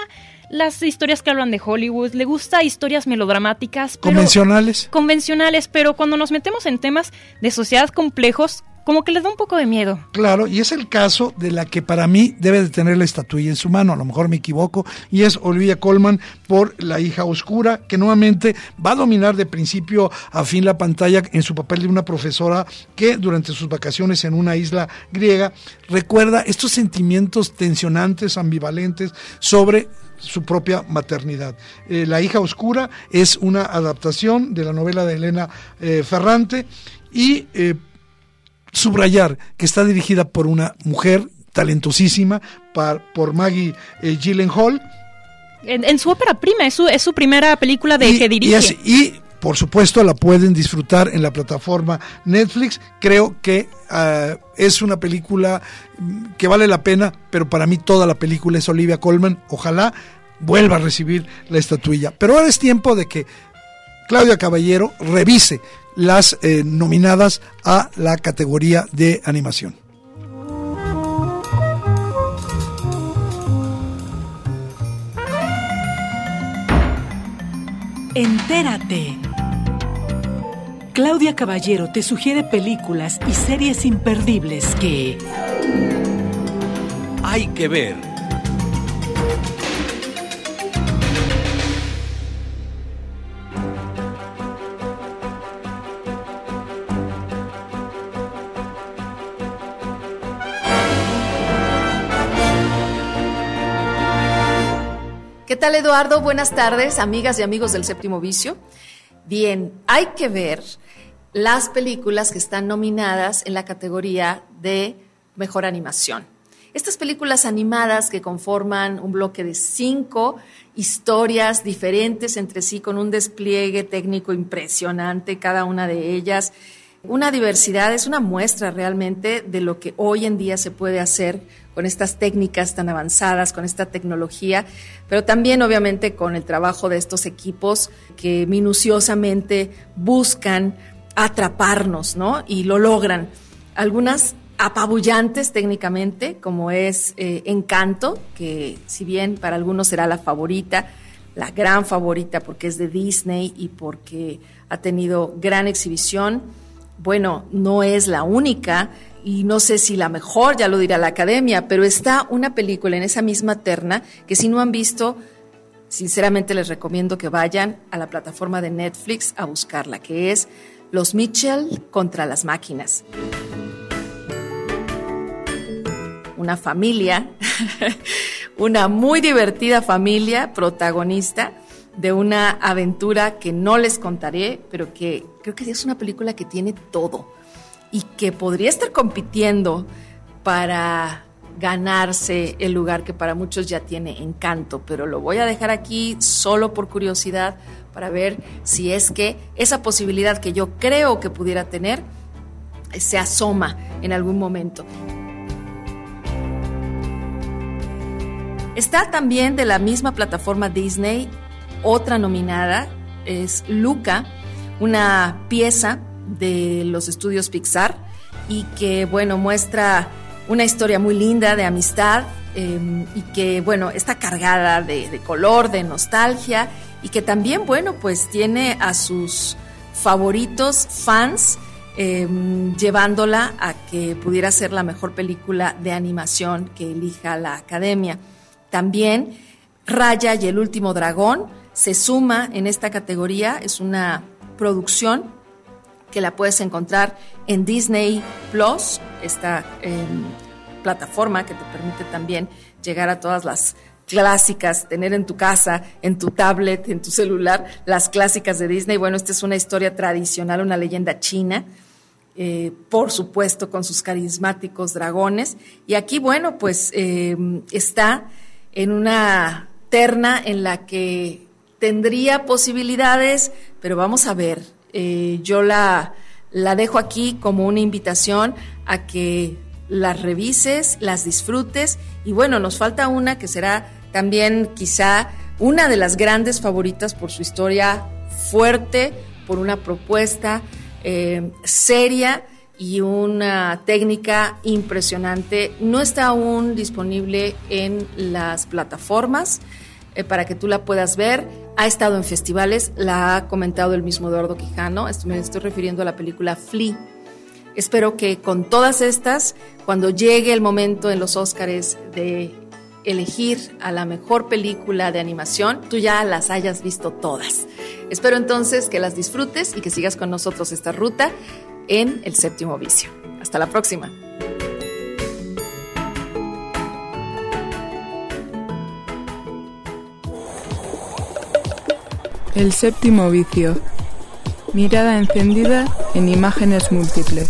las historias que hablan de Hollywood, le gusta historias melodramáticas. convencionales. Convencionales, pero cuando nos metemos en temas de sociedad complejos, como que les da un poco de miedo. Claro, y es el caso de la que para mí debe de tener la estatuilla en su mano, a lo mejor me equivoco, y es Olivia Colman por La hija oscura, que nuevamente va a dominar de principio a fin la pantalla en su papel de una profesora que durante sus vacaciones en una isla griega recuerda estos sentimientos tensionantes, ambivalentes sobre su propia maternidad. Eh, la hija oscura es una adaptación de la novela de Elena eh, Ferrante y eh, subrayar que está dirigida por una mujer talentosísima, por Maggie Gyllenhaal. En, su ópera prima, es su, es su primera película de que dirige. Y, por supuesto la pueden disfrutar en la plataforma Netflix. Creo que ah, es una película mm, que vale la pena, pero para mí toda la película es Olivia Colman. Ojalá vuelva a recibir la estatuilla. Pero ahora es tiempo de que Claudia Caballero revise las eh, nominadas a la categoría de animación. Entérate. Claudia Caballero te sugiere películas y series imperdibles que hay que ver ¿Qué tal, Eduardo? Buenas tardes, amigas y amigos del séptimo vicio. Bien, hay que ver las películas que están nominadas en la categoría de mejor animación. Estas películas animadas que conforman un bloque de cinco historias diferentes entre sí, con un despliegue técnico impresionante, cada una de ellas, una diversidad, es una muestra realmente de lo que hoy en día se puede hacer con estas técnicas tan avanzadas, con esta tecnología, pero también obviamente con el trabajo de estos equipos que minuciosamente buscan atraparnos, ¿no? Y lo logran. Algunas apabullantes técnicamente, como es eh, Encanto, que si bien para algunos será la favorita, la gran favorita porque es de Disney y porque ha tenido gran exhibición, bueno, no es la única y no sé si la mejor, ya lo dirá la academia, pero está una película en esa misma terna que si no han visto, sinceramente les recomiendo que vayan a la plataforma de Netflix a buscarla, que es Los Mitchell contra las máquinas. Una familia, una muy divertida familia protagonista de una aventura que no les contaré, pero que creo que es una película que tiene todo y que podría estar compitiendo para ganarse el lugar que para muchos ya tiene encanto, pero lo voy a dejar aquí solo por curiosidad para ver si es que esa posibilidad que yo creo que pudiera tener se asoma en algún momento. Está también de la misma plataforma Disney otra nominada, es Luca, una pieza de los estudios Pixar y que, bueno, muestra una historia muy linda de amistad em, y que, bueno, está cargada de, color, de nostalgia y que también, bueno, pues tiene a sus favoritos fans em, llevándola a que pudiera ser la mejor película de animación que elija la academia. También Raya y el último dragón se suma en esta categoría, es una producción que la puedes encontrar en Disney Plus, esta em, plataforma que te permite también llegar a todas las clásicas, tener en tu casa, en tu tablet, en tu celular, las clásicas de Disney. Bueno, esta es una historia tradicional, una leyenda china, eh, por supuesto con sus carismáticos dragones. Y aquí, bueno, pues em, está en una terna en la que tendría posibilidades, pero vamos a ver, eh, yo la, la dejo aquí como una invitación a que las revises, las disfrutes y bueno, nos falta una que será también quizá una de las grandes favoritas por su historia fuerte, por una propuesta eh, seria y una técnica impresionante. No está aún disponible en las plataformas eh, para que tú la puedas ver ha estado en festivales, la ha comentado el mismo Eduardo Quijano, me estoy refiriendo a la película Flea. Espero que con todas estas, cuando llegue el momento en los Óscares de elegir a la mejor película de animación, tú ya las hayas visto todas. Espero entonces que las disfrutes y que sigas con nosotros esta ruta en el séptimo vicio. Hasta la próxima. El séptimo vicio. Mirada encendida en imágenes múltiples.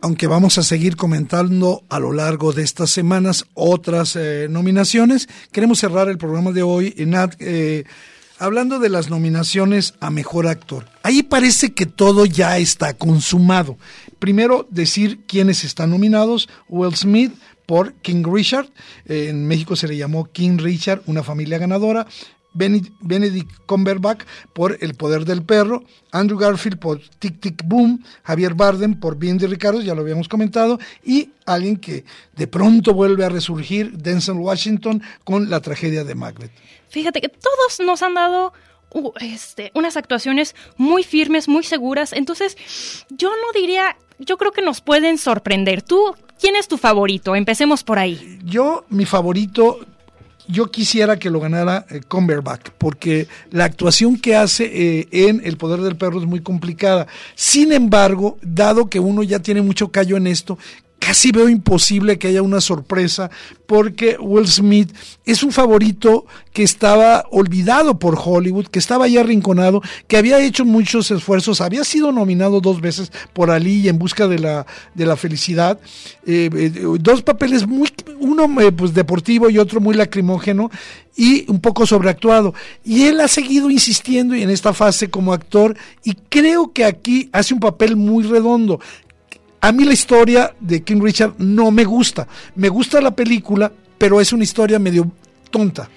Aunque vamos a seguir comentando a lo largo de estas semanas otras eh, nominaciones, queremos cerrar el programa de hoy en eh, hablando de las nominaciones a Mejor Actor. Ahí parece que todo ya está consumado. Primero, decir quiénes están nominados. Will Smith por King Richard. Eh, en México se le llamó King Richard, una familia ganadora. Benedict Cumberbatch por El Poder del Perro, Andrew Garfield por Tic Tic Boom, Javier Bardem por Bien de Ricardo, ya lo habíamos comentado, y alguien que de pronto vuelve a resurgir, Denzel Washington, con la tragedia de Macbeth. Fíjate que todos nos han dado uh, este, unas actuaciones muy firmes, muy seguras, entonces yo no diría, yo creo que nos pueden sorprender. ¿Tú quién es tu favorito? Empecemos por ahí. Yo, mi favorito yo quisiera que lo ganara eh, porque la actuación que hace eh, en El Poder del Perro es muy complicada. Sin embargo, dado que uno ya tiene mucho callo en esto, casi veo imposible que haya una sorpresa porque Will Smith es un favorito que estaba olvidado por Hollywood, que estaba ya arrinconado, que había hecho muchos esfuerzos, había sido nominado dos veces por Ali en busca de la, de la felicidad. Eh, eh, dos papeles muy, uno eh, pues deportivo y otro muy lacrimógeno y un poco sobreactuado. Y él ha seguido insistiendo en esta fase como actor y creo que aquí hace un papel muy redondo. A mí la historia de King Richard no me gusta. Me gusta la película, pero es una historia medio tonta.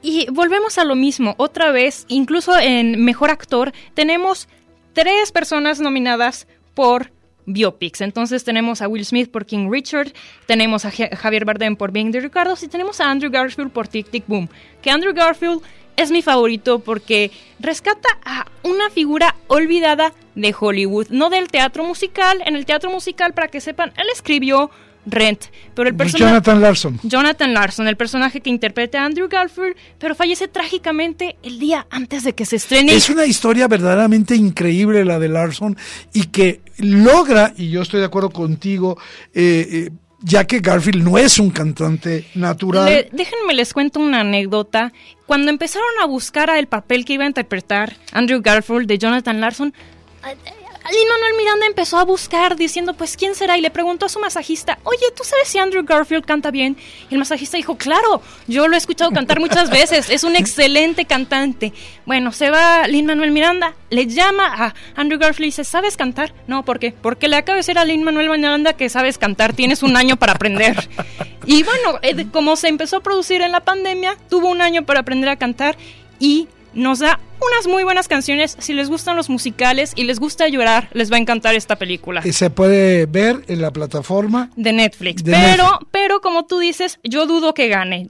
Y volvemos a lo mismo, otra vez, incluso en Mejor Actor, tenemos tres personas nominadas por biopics. Entonces tenemos a Will Smith por King Richard, tenemos a Javier Bardem por Being the Ricardos y tenemos a Andrew Garfield por Tic Tic Boom. Que Andrew Garfield es mi favorito porque rescata a una figura olvidada de Hollywood, no del teatro musical. En el teatro musical, para que sepan, él escribió Rent, pero el personaje Jonathan Larson. Jonathan Larson, el personaje que interpreta a Andrew Garfield, pero fallece trágicamente el día antes de que se estrene. Es una historia verdaderamente increíble la de Larson y que logra, y yo estoy de acuerdo contigo, eh, eh ya que Garfield no es un cantante natural. déjenme les cuento una anécdota. Cuando empezaron a buscar el papel que iba a interpretar Andrew Garfield de Jonathan Larson, Lin Manuel Miranda empezó a buscar diciendo, pues, ¿quién será? Y le preguntó a su masajista, oye, ¿tú sabes si Andrew Garfield canta bien? Y el masajista dijo, claro, yo lo he escuchado cantar muchas veces, es un excelente cantante. Bueno, se va Lin Manuel Miranda, le llama a Andrew Garfield y dice, ¿sabes cantar? No, ¿por qué? Porque le acaba de a Lin Manuel Miranda que sabes cantar, tienes un año para aprender. Y bueno, eh, como se empezó a producir en la pandemia, tuvo un año para aprender a cantar y nos da unas muy buenas canciones. Si les gustan los musicales y les gusta llorar, les va a encantar esta película. Y se puede ver en la plataforma de Netflix. pero, pero como tú dices, yo dudo que gane.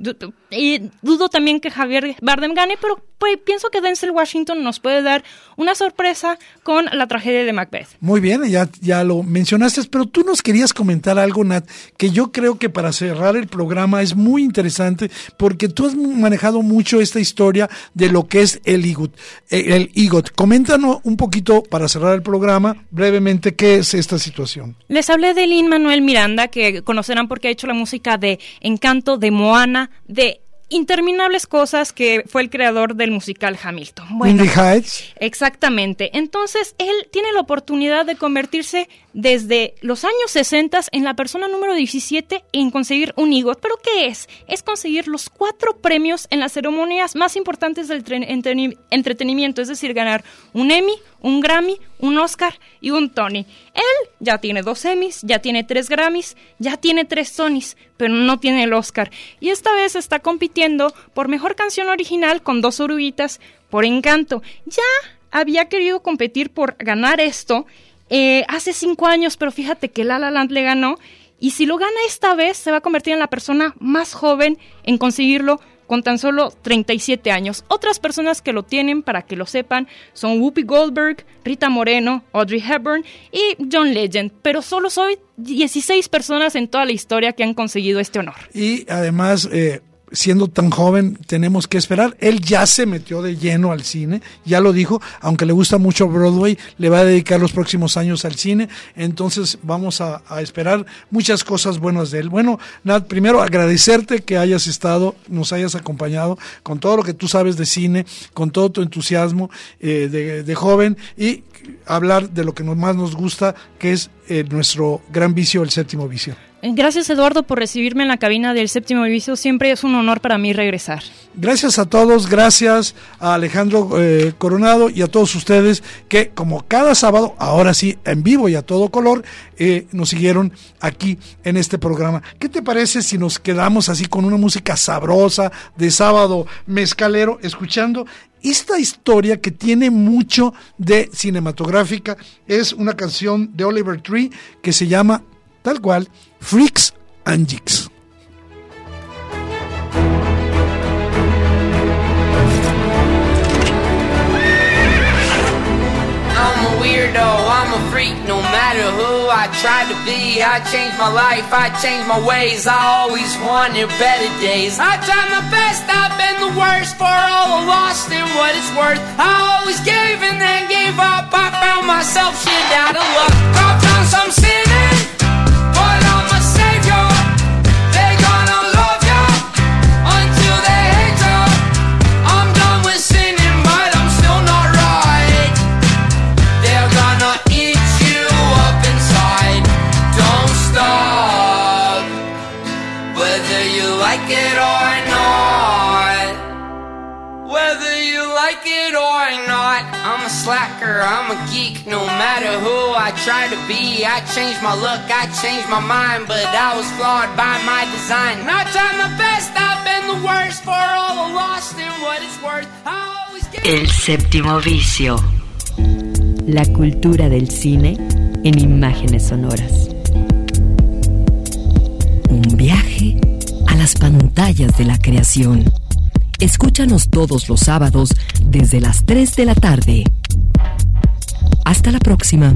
y dudo también que Javier Bardem gane, pero pues, pienso que Denzel Washington nos puede dar una sorpresa con la tragedia de Macbeth. Muy bien, ya, ya lo mencionaste, pero tú nos querías comentar algo, Nat, que yo creo que para cerrar el programa es muy interesante porque tú has manejado mucho esta historia de lo que es el IGOT. Eh, el IGOT. Coméntanos un poquito para cerrar el programa brevemente qué es esta situación. Les hablé de Lin Manuel Miranda, que conocerán porque ha hecho la música de Encanto, de Moana, de interminables cosas que fue el creador del musical Hamilton. Bueno, Heights. Exactamente. Entonces, él tiene la oportunidad de convertirse desde los años 60 en la persona número 17 en conseguir un EGOT. ¿Pero qué es? Es conseguir los cuatro premios en las ceremonias más importantes del entretenimiento, es decir, ganar un Emmy, un Grammy, un Oscar y un Tony. Él ya tiene dos Emmys, ya tiene tres Grammys, ya tiene tres Tonys, pero no tiene el Oscar. Y esta vez está compitiendo por mejor canción original con dos oruguitas por encanto. Ya había querido competir por ganar esto eh, hace cinco años, pero fíjate que La La Land le ganó. Y si lo gana esta vez, se va a convertir en la persona más joven en conseguirlo con tan solo 37 años. Otras personas que lo tienen, para que lo sepan, son Whoopi Goldberg, Rita Moreno, Audrey Hepburn y John Legend. Pero solo soy 16 personas en toda la historia que han conseguido este honor. Y además, eh, siendo tan joven tenemos que esperar. Él ya se metió de lleno al cine, ya lo dijo, aunque le gusta mucho Broadway, le va a dedicar los próximos años al cine, entonces vamos a, esperar muchas cosas buenas de él. Bueno, Nat, primero agradecerte que hayas estado, nos hayas acompañado con todo lo que tú sabes de cine, con todo tu entusiasmo eh, de, de, joven y hablar de lo que más nos gusta, que es eh, nuestro gran vicio, el séptimo vicio. Gracias Eduardo por recibirme en la cabina del séptimo vicio. Siempre es un honor para mí regresar. Gracias a todos, gracias a Alejandro eh, Coronado y a todos ustedes que como cada sábado, ahora sí, en vivo y a todo color, eh, nos siguieron aquí en este programa. ¿Qué te parece si nos quedamos así con una música sabrosa de sábado mezcalero, escuchando esta historia que tiene mucho de cinematográfica? Es una canción de Oliver Tree que se llama tal cual Freaks and Jigs. weirdo, I'm a freak no matter who I tried to be. I changed my life, I changed my ways. I always wanted better days. I tried my best, I've been the worst for all the lost and what it's worth. I always gave and then gave up. I found myself shit out of luck. I found some sinning. I'm a geek no matter who I try to be. I changed my look, I changed my mind, but I was flawed by my design. I tried my best, I've been the worst for all the lost and what it's worth. El séptimo vicio. La cultura del cine en imágenes sonoras. Un viaje a las pantallas de la creación. Escúchanos todos los sábados desde las 3 de la tarde. Hasta la próxima.